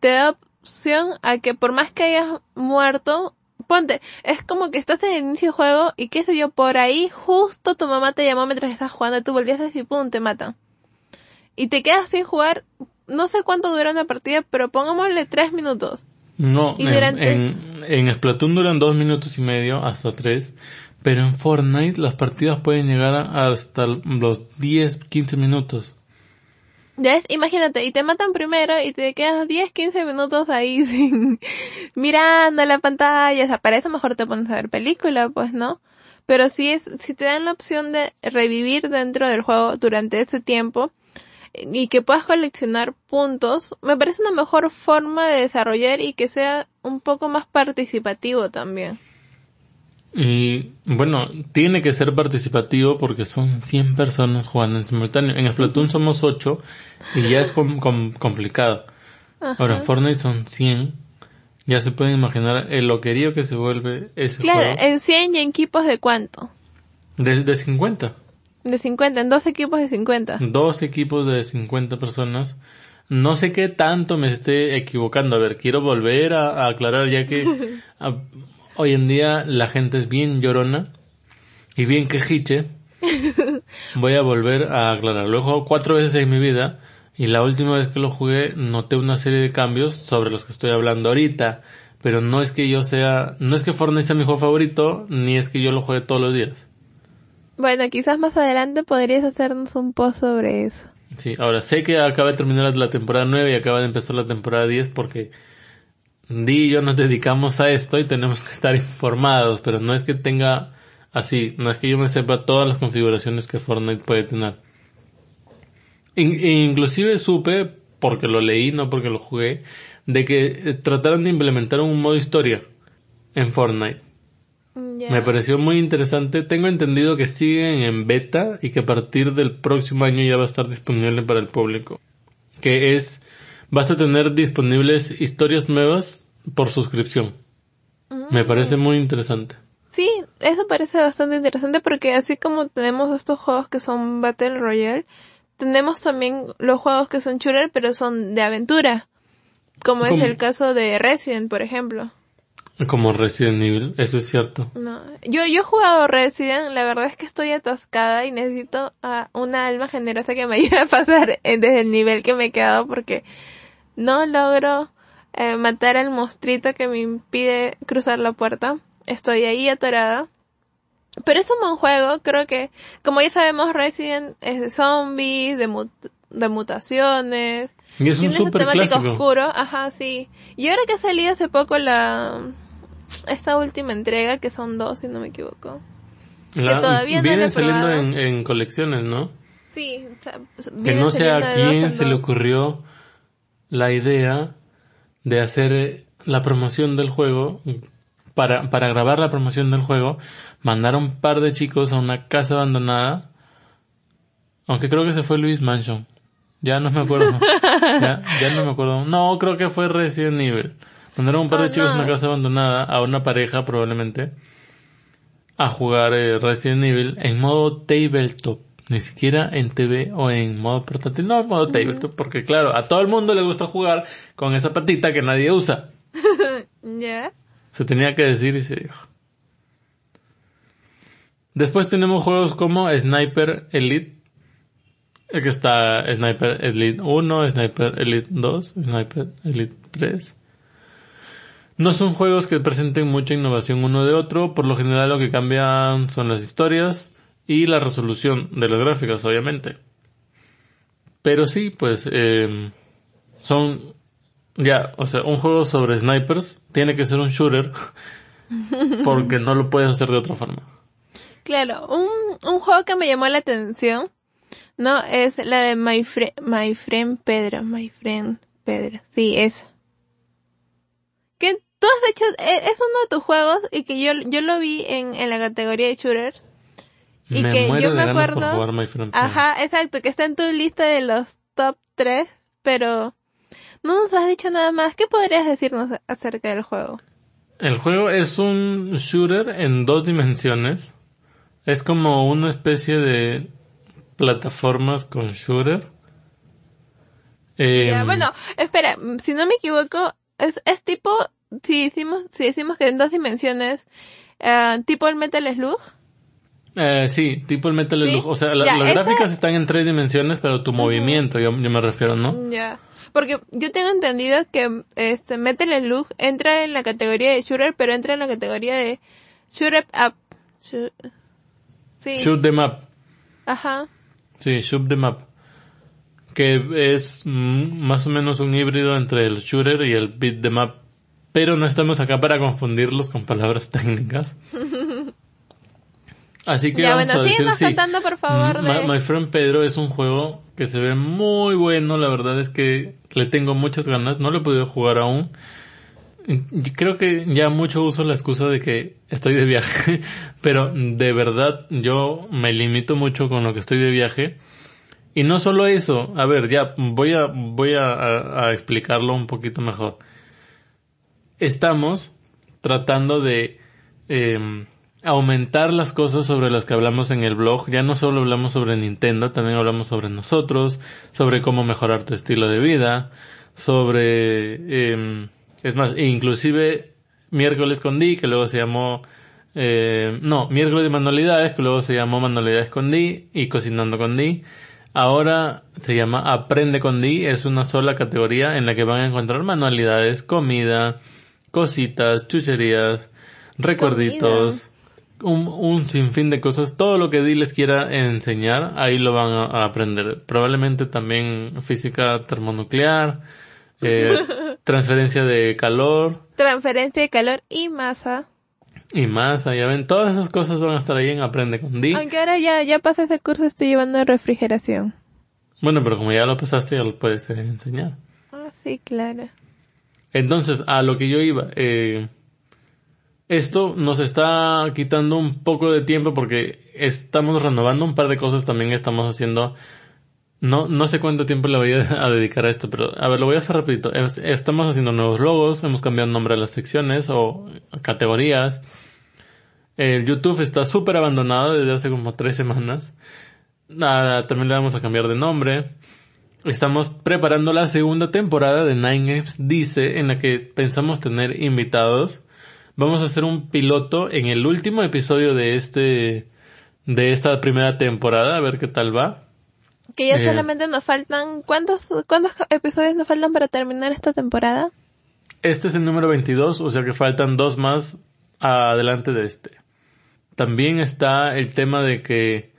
te da opción a que por más que hayas muerto, ponte, es como que estás en el inicio del juego y qué sé yo, por ahí justo tu mamá te llamó mientras estás jugando y tú volvías a decir, pum, te matan. Y te quedas sin jugar, no sé cuánto dura una partida, pero pongámosle tres minutos. No, Y en, durante- en, en Splatoon duran dos minutos y medio hasta tres, pero en Fortnite las partidas pueden llegar hasta los 10, 15 minutos. Ya ves, imagínate, y te matan primero y te quedas 10, 15 minutos ahí sin mirando la pantalla, o sea, para eso mejor te pones a ver película, pues, ¿no? Pero si es, si te dan la opción de revivir dentro del juego durante ese tiempo y que puedas coleccionar puntos, me parece una mejor forma de desarrollar y que sea un poco más participativo también. Y bueno, tiene que ser participativo porque son 100 personas jugando en simultáneo. En Splatoon somos 8 y ya es com- com- complicado. Ahora en Fortnite son 100. Ya se pueden imaginar el loquerío que se vuelve ese Claro, juego. en 100 y en equipos de cuánto? De, de 50. De 50, en dos equipos de 50. Dos equipos de 50 personas. No sé qué tanto me esté equivocando. A ver, quiero volver a, a aclarar ya que a- hoy en día la gente es bien llorona y bien quejiche. Voy a volver a aclarar. Lo he jugado cuatro veces en mi vida Y la última vez que lo jugué noté una serie de cambios sobre los que estoy hablando ahorita. Pero no es que yo sea, no es que Fortnite sea mi juego favorito, ni es que yo lo juegue todos los días. Bueno, quizás más adelante podrías hacernos un post sobre eso. Sí, ahora sé que acaba de terminar la temporada 9 y acaba de empezar la temporada 10 porque Di y yo nos dedicamos a esto y tenemos que estar informados, pero no es que tenga así, no es que yo me sepa todas las configuraciones que Fortnite puede tener. inclusive supe, porque lo leí, no porque lo jugué, de que eh, trataron de implementar un modo historia en Fortnite. Me pareció muy interesante. Tengo entendido que siguen en beta y que a partir del próximo año ya va a estar disponible para el público. Que es, vas a tener disponibles historias nuevas por suscripción. Me mm. parece muy interesante. Sí, eso parece bastante interesante porque así como tenemos estos juegos que son Battle Royale, tenemos también los juegos que son shooter pero son de aventura. Como es el caso de Resident, por ejemplo. Como Resident Evil, eso es cierto. No, yo, yo he jugado Resident, la verdad es que estoy atascada y necesito a una alma generosa que me ayude a pasar desde el nivel que me he quedado porque no logro eh, matar al monstruito que me impide cruzar la puerta. Estoy ahí atorada. Pero es un buen juego, creo que, como ya sabemos, Resident es de zombies, de, de mutaciones. Y es un super clásico. oscuro, ajá, sí. Y ahora que ha salido hace poco la, esta última entrega, que son dos, si no me equivoco. que todavía viene saliendo en, colecciones, ¿no? Sí. que no sé a quién se le ocurrió la idea de hacer eh, la promoción del juego. Para, para grabar la promoción del juego, mandar un par de chicos a una casa abandonada. Aunque creo que se fue Luis Mansion. Ya no me acuerdo. ya, ya no me acuerdo. No, creo que fue Resident Evil. Mandaron un par de oh, chicos a una casa abandonada, a una pareja probablemente, a jugar eh, Resident Evil en modo tabletop. Ni siquiera en TV o en modo portátil. No, en modo tabletop, porque claro, a todo el mundo le gusta jugar con esa patita que nadie usa. Ya. Se tenía que decir y se dijo. Después tenemos juegos como Sniper Elite. Que está Sniper Elite 1, Sniper Elite 2, Sniper Elite 3. No son juegos que presenten mucha innovación uno de otro, por lo general lo que cambian son las historias y la resolución de las gráficas, obviamente. Pero sí, pues eh, son ya, o sea, un juego sobre snipers tiene que ser un shooter porque no lo puedes hacer de otra forma. Claro, un, un juego que me llamó la atención, ¿no? Es la de My, My Friend Pedro, My Friend Pedro, sí, es tú has hecho, e, es uno de tus juegos y que yo, yo lo vi en, en la categoría de shooter. Y que yo me acuerdo. ajá, exacto, que está en tu lista de los top 3, pero no nos has dicho nada más. ¿Qué podrías decirnos acerca del juego? El juego es un shooter en dos dimensiones. Es como una especie de plataformas con shooter. Eh, bueno, espera, si no me equivoco, es, es tipo si decimos, si decimos que en dos dimensiones, eh, tipo el Metal Slug. Eh, sí, tipo el Metal Slug. O sea, las gráficas están en tres dimensiones, pero tu movimiento, yo, me refiero, ¿no? Ya. Porque yo tengo entendido que este Metal Slug entra en la categoría de shooter, pero entra en la categoría de shooter up. sí. Shoot them up. Ajá. Sí, shoot them up. Que es mm, más o menos un híbrido entre el shooter y el beat them up pero no estamos acá para confundirlos con palabras técnicas. Así que ya, vamos bueno, a decir, sí. por favor. De... My, Friend Pedro es un juego que se ve muy bueno. La verdad es que le tengo muchas ganas. No lo he podido jugar aún. Creo que ya mucho uso la excusa de que estoy de viaje, pero de verdad yo me limito mucho con lo que estoy de viaje. Y no solo eso, a ver, ya voy a, voy a explicarlo un poquito mejor estamos tratando de eh, aumentar las cosas sobre las que hablamos en el blog. Ya no solo hablamos sobre Nintendo, también hablamos sobre nosotros, sobre cómo mejorar tu estilo de vida, sobre... Eh, es más, inclusive miércoles con D, que luego se llamó... Eh, no, miércoles de manualidades, que luego se llamó manualidades con D y cocinando con D. Ahora se llama Aprende con Di, es una sola categoría en la que van a encontrar manualidades, comida, cositas, chucherías, recuerditos, un, un, sinfín de cosas. Todo lo que Di les quiera enseñar, ahí lo van a, aprender. Probablemente también física termonuclear, eh, transferencia de calor. Transferencia de calor y masa. Y masa, ya ven, todas esas cosas van a estar ahí en Aprende con Di. Aunque ahora ya, ya pasé ese curso, estoy llevando refrigeración. Bueno, pero como ya lo pasaste, ya lo puedes enseñar. Ah, sí, claro. Entonces, a lo que yo iba, eh, esto nos está quitando un poco de tiempo porque estamos renovando un par de cosas también estamos haciendo. No, no sé cuánto tiempo le voy a, dedicar a esto, pero a ver, lo voy a hacer rapidito. Estamos haciendo nuevos logos, hemos cambiado el nombre a las secciones o categorías. El YouTube está súper abandonado desde hace como tres semanas. Nada, también le vamos a cambiar de nombre. Estamos preparando la segunda temporada de Nine Apes Dice, en la que pensamos tener invitados. Vamos a hacer un piloto en el último episodio de este, de esta primera temporada, a ver qué tal va. Que ya eh, solamente nos faltan, ¿cuántos, cuántos episodios nos faltan para terminar esta temporada? Este es el número 22, o sea que faltan dos más adelante de este. También está el tema de que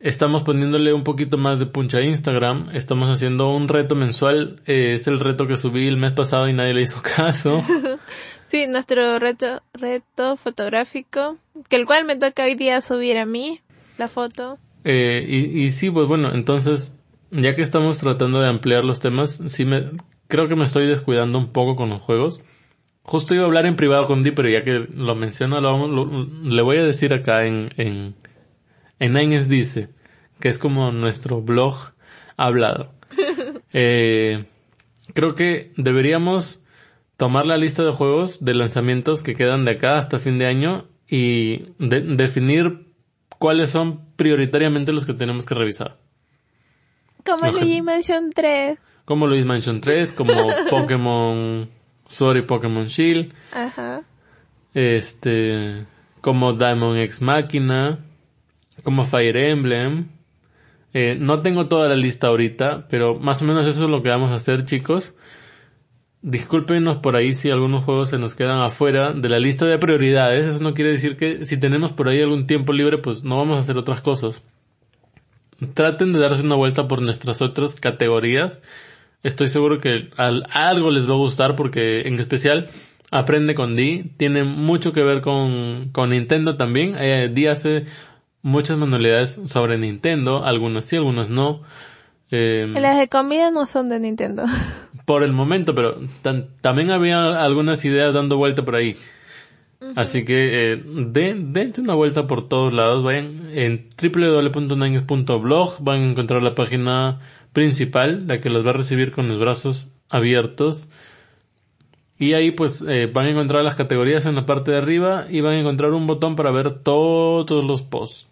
estamos poniéndole un poquito más de puncha a Instagram. Estamos haciendo un reto mensual. Eh, es el reto que subí el mes pasado y nadie le hizo caso. sí, nuestro reto, reto fotográfico, que el cual me toca hoy día subir a mí la foto. Eh, y, y sí, pues bueno, entonces, ya que estamos tratando de ampliar los temas, sí me, creo que me estoy descuidando un poco con los juegos. Justo iba a hablar en privado con Di, pero ya que lo menciono, lo, le voy a decir acá en, en, en Nines dice, que es como nuestro blog hablado. Eh, creo que deberíamos tomar la lista de juegos de lanzamientos que quedan de acá hasta fin de año y definir cuáles son prioritariamente los que tenemos que revisar. Como Luigi Mansion 3. Como Luigi Mansion 3, como Pokémon Sword y Pokémon Shield. Ajá. Este, como Diamond X Máquina, como Fire Emblem. Eh, no tengo toda la lista ahorita, pero más o menos eso es lo que vamos a hacer, chicos. Discúlpenos por ahí si algunos juegos se nos quedan afuera de la lista de prioridades. Eso no quiere decir que si tenemos por ahí algún tiempo libre, pues no vamos a hacer otras cosas. Traten de darse una vuelta por nuestras otras categorías. Estoy seguro que algo les va a gustar porque en especial Aprende con Di tiene mucho que ver con, con Nintendo también. Eh, Di hace muchas manualidades sobre Nintendo, algunas sí, algunas no. Eh, Las de comida no son de Nintendo. Por el momento, pero también había algunas ideas dando vuelta por ahí. Así que eh, dense una vuelta por todos lados. Vayan en www.nines.blog. Van a encontrar la página principal, la que los va a recibir con los brazos abiertos. Y ahí pues eh, van a encontrar las categorías en la parte de arriba y van a encontrar un botón para ver todos los posts.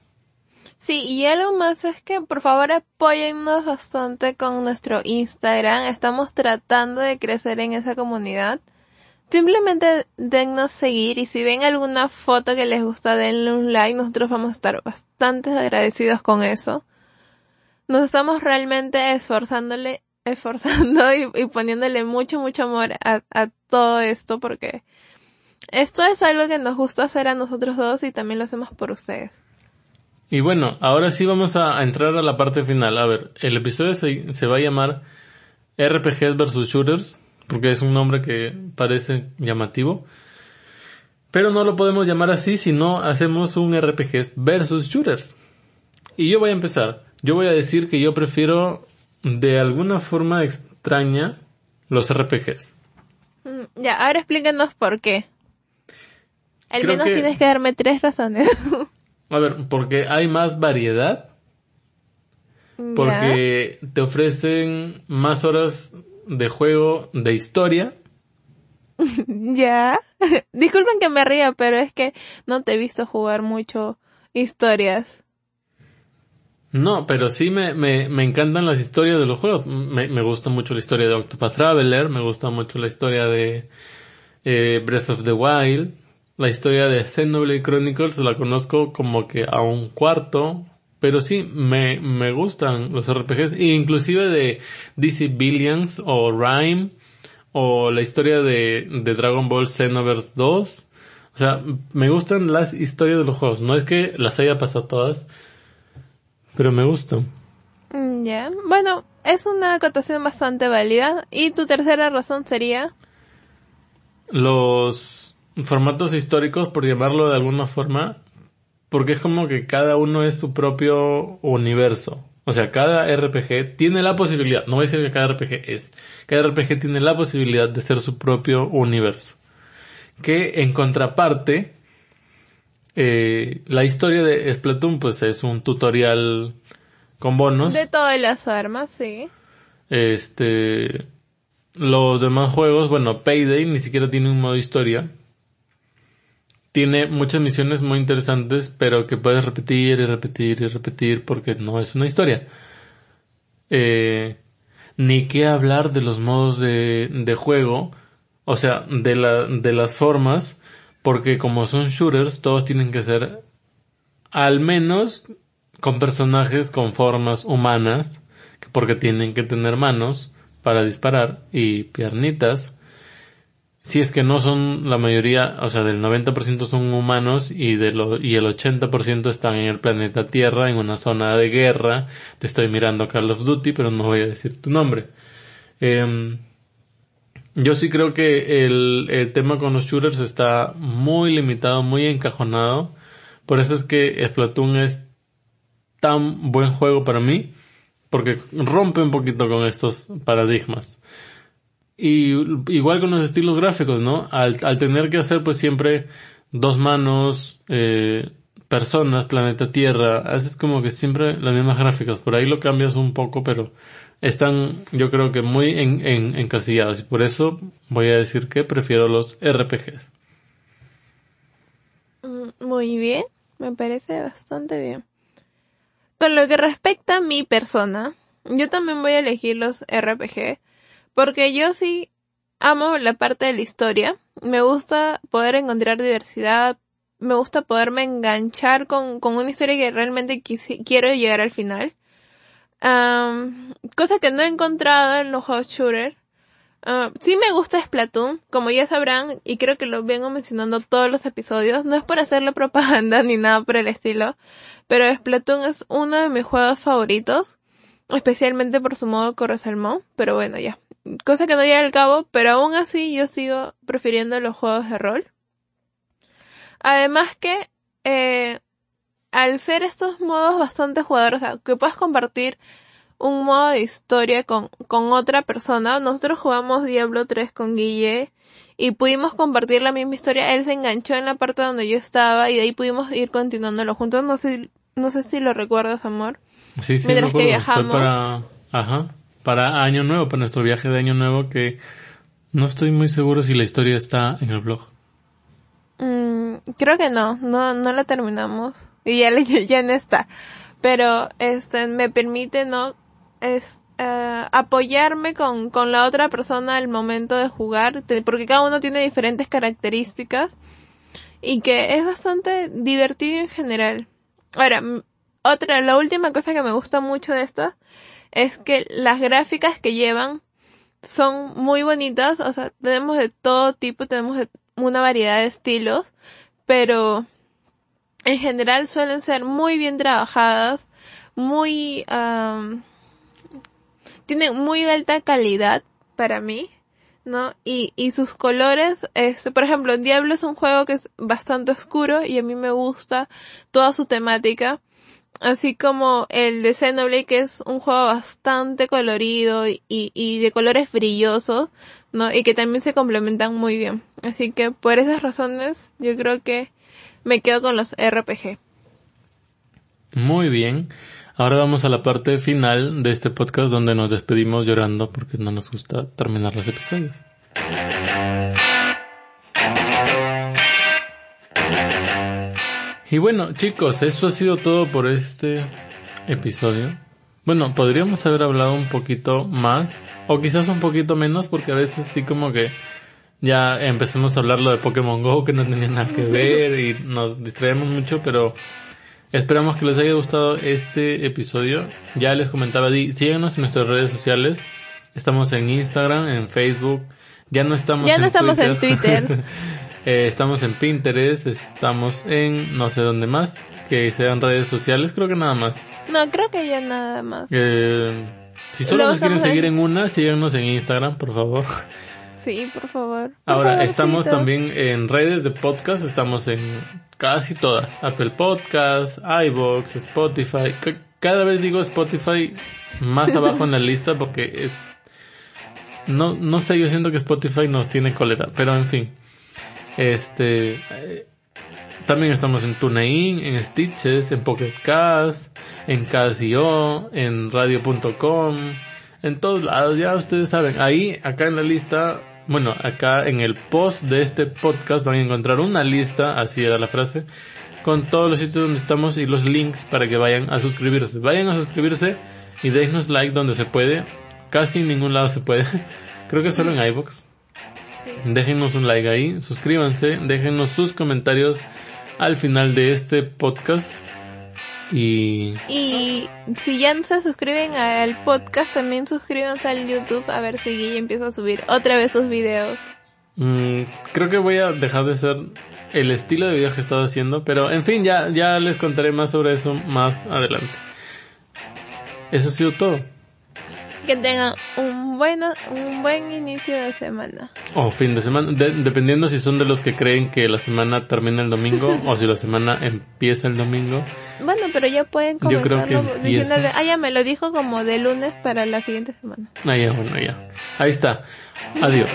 Sí, y algo más es que por favor apóyennos bastante con nuestro Instagram. Estamos tratando de crecer en esa comunidad. Simplemente dennos seguir y si ven alguna foto que les gusta denle un like. Nosotros vamos a estar bastante agradecidos con eso. Nos estamos realmente esforzándole, esforzando y, poniéndole mucho, mucho amor a, todo esto porque esto es algo que nos gusta hacer a nosotros dos y también lo hacemos por ustedes. Y bueno, ahora sí vamos a, entrar a la parte final. A ver, el episodio se, se va a llamar RPGs versus Shooters, porque es un nombre que parece llamativo. Pero no lo podemos llamar así si no hacemos un RPGs versus Shooters. Y yo voy a empezar. Yo voy a decir que yo prefiero de alguna forma extraña los RPGs. Mm, ya, ahora explícanos por qué. Al menos tienes que darme tres razones. A ver, porque hay más variedad. Porque te ofrecen más horas de juego de historia. ya. Disculpen que me ría, pero es que no te he visto jugar mucho historias. No, pero sí me, me, me encantan las historias de los juegos. Me, me, gusta mucho la historia de Octopath Traveler, me gusta mucho la historia de eh, Breath of the Wild, la historia de Xenoblade Chronicles la conozco como que a un cuarto, Pero sí, me, me gustan los RPGs, inclusive de DC Billions o Rhyme o la historia de, de Dragon Ball Xenoverse 2. O sea, me gustan las historias de los juegos. No es que las haya pasado todas, pero me gustan. Mm, Ya. Bueno, es una acotación bastante válida. ¿Y tu tercera razón sería? Los formatos históricos, por llamarlo de alguna forma, porque es como que cada uno es su propio universo. O sea, cada RPG tiene la posibilidad, no voy a decir que cada RPG es, cada RPG tiene la posibilidad de ser su propio universo. Que en contraparte, eh, la historia de Splatoon pues es un tutorial con bonos. De todas las armas, sí. Este, los demás juegos, bueno, Payday ni siquiera tiene un modo historia. Tiene muchas misiones muy interesantes, pero que puedes repetir y repetir y repetir porque no es una historia. Eh, ni qué hablar de los modos de, de juego, o sea, de, la, de las formas, porque como son shooters, todos tienen que ser al menos con personajes con formas humanas, porque tienen que tener manos para disparar y piernitas. Si es que no son la mayoría, o sea, del 90% son humanos y de lo, y el 80% están en el planeta Tierra, en una zona de guerra. Te estoy mirando Call of Duty, pero no voy a decir tu nombre. Em, yo sí creo que el, el tema con los shooters está muy limitado, muy encajonado. Por eso es que Splatoon es tan buen juego para mí, porque rompe un poquito con estos paradigmas. Y igual con los estilos gráficos, ¿no? Al, al tener que hacer pues siempre dos manos, eh, personas, planeta Tierra, haces como que siempre las mismas gráficas. Por ahí lo cambias un poco, pero están yo creo que muy en, en, encasillados. Y por eso voy a decir que prefiero los RPGs. Mm, Muy bien, me parece bastante bien. Con lo que respecta a mi persona, yo también voy a elegir los RPG, porque yo sí amo la parte de la historia, me gusta poder encontrar diversidad, me gusta poderme enganchar con, con una historia que realmente quiero llegar al final. Am, cosa que no he encontrado en los hot shooter. Ah, sí me gusta Splatoon, como ya sabrán, y creo que lo vengo mencionando todos los episodios. No es por hacerle propaganda ni nada por el estilo, pero Splatoon es uno de mis juegos favoritos, especialmente por su modo Salmón, pero bueno, ya. Cosa que no llega al cabo, pero aún así yo sigo prefiriendo los juegos de rol. Además que, eh, al ser estos modos bastante jugadores, o sea, que puedes compartir un modo de historia con, con otra persona. Nosotros jugamos Diablo 3 con Guille y pudimos compartir la misma historia. Él se enganchó en la parte donde yo estaba y de ahí pudimos ir continuándolo juntos. No sé, no sé si lo recuerdas, amor. Sí, sí, Mientras que viajamos. para, ajá, para Año Nuevo, para nuestro viaje de Año Nuevo que no estoy muy seguro si la historia está en el blog. Mm, creo que no, no, no la terminamos. Y ya, le- ya no está. Pero, este, me permite, ¿no? Es, eh, apoyarme con, con la otra persona al momento de jugar, porque cada uno tiene diferentes características y que es bastante divertido en general. Ahora, otra, la última cosa que me gusta mucho de esta es que las gráficas que llevan son muy bonitas, o sea, tenemos de todo tipo, tenemos una variedad de estilos, pero en general suelen ser muy bien trabajadas, muy, am, tienen muy alta calidad para mí, ¿no? Y, y sus colores, este, por ejemplo, Diablo es un juego que es bastante oscuro y a mí me gusta toda su temática. Así como el de Xenoblade, que es un juego bastante colorido y, y de colores brillosos, ¿no? Y que también se complementan muy bien. Así que por esas razones, yo creo que me quedo con los RPG. Muy bien. Ahora vamos a la parte final de este podcast donde nos despedimos llorando porque no nos gusta terminar los episodios. Y bueno, chicos, eso ha sido todo por este episodio. Bueno, podríamos haber hablado un poquito más, o quizás un poquito menos, porque a veces sí como que ya empezamos a hablar lo de Pokémon Go que no tenía nada que ver y nos distraemos mucho, pero Esperamos que les haya gustado este episodio. Ya les comentaba, di, síganos en nuestras redes sociales. Estamos en Instagram, en Facebook. Ya no estamos Ya en no estamos Twitter. en Twitter. Eh, estamos en Pinterest, estamos en no sé dónde más, que sean redes sociales, creo que nada más. No, creo que ya nada más. Eh, si solo Luego nos quieren seguir en- en una, síganos en Instagram, por favor. Sí, por favor. Por Ahora, favorcito. estamos también en redes de podcast, estamos en casi todas. Apple Podcasts, iVoox, Spotify. Cada vez digo Spotify más abajo en la lista porque es... No, no sé, yo siento que Spotify nos tiene cólera, pero en fin. Este... eh, también estamos en TuneIn, en Stitches, en Pocket Cast, en Casio, en radio.com, en todos lados, ya ustedes saben. Ahí, acá en la lista, bueno, acá en el post de este podcast van a encontrar una lista, así era la frase, con todos los sitios donde estamos y los links para que vayan a suscribirse. Vayan a suscribirse y déjenos like donde se puede. Casi en ningún lado se puede. Creo que solo en iVoox. Sí. Déjenos un like ahí, suscríbanse, déjenos sus comentarios al final de este podcast. Y Y si ya no se suscriben al podcast, también suscríbanse al YouTube a ver si Guille empieza a subir otra vez sus videos. mm, creo que voy a dejar de ser el estilo de video que he estado haciendo, pero en fin, ya, ya les contaré más sobre eso más adelante. Eso ha sido todo que tengan un bueno, un buen inicio de semana. O fin de semana, dependiendo si son de los que creen que la semana termina el domingo o si la semana empieza el domingo. Bueno, pero ya pueden comentarlo diciéndole, ah, ya me lo dijo como de lunes para la siguiente semana. Ah, ya, bueno, ya. Ahí está. Adiós.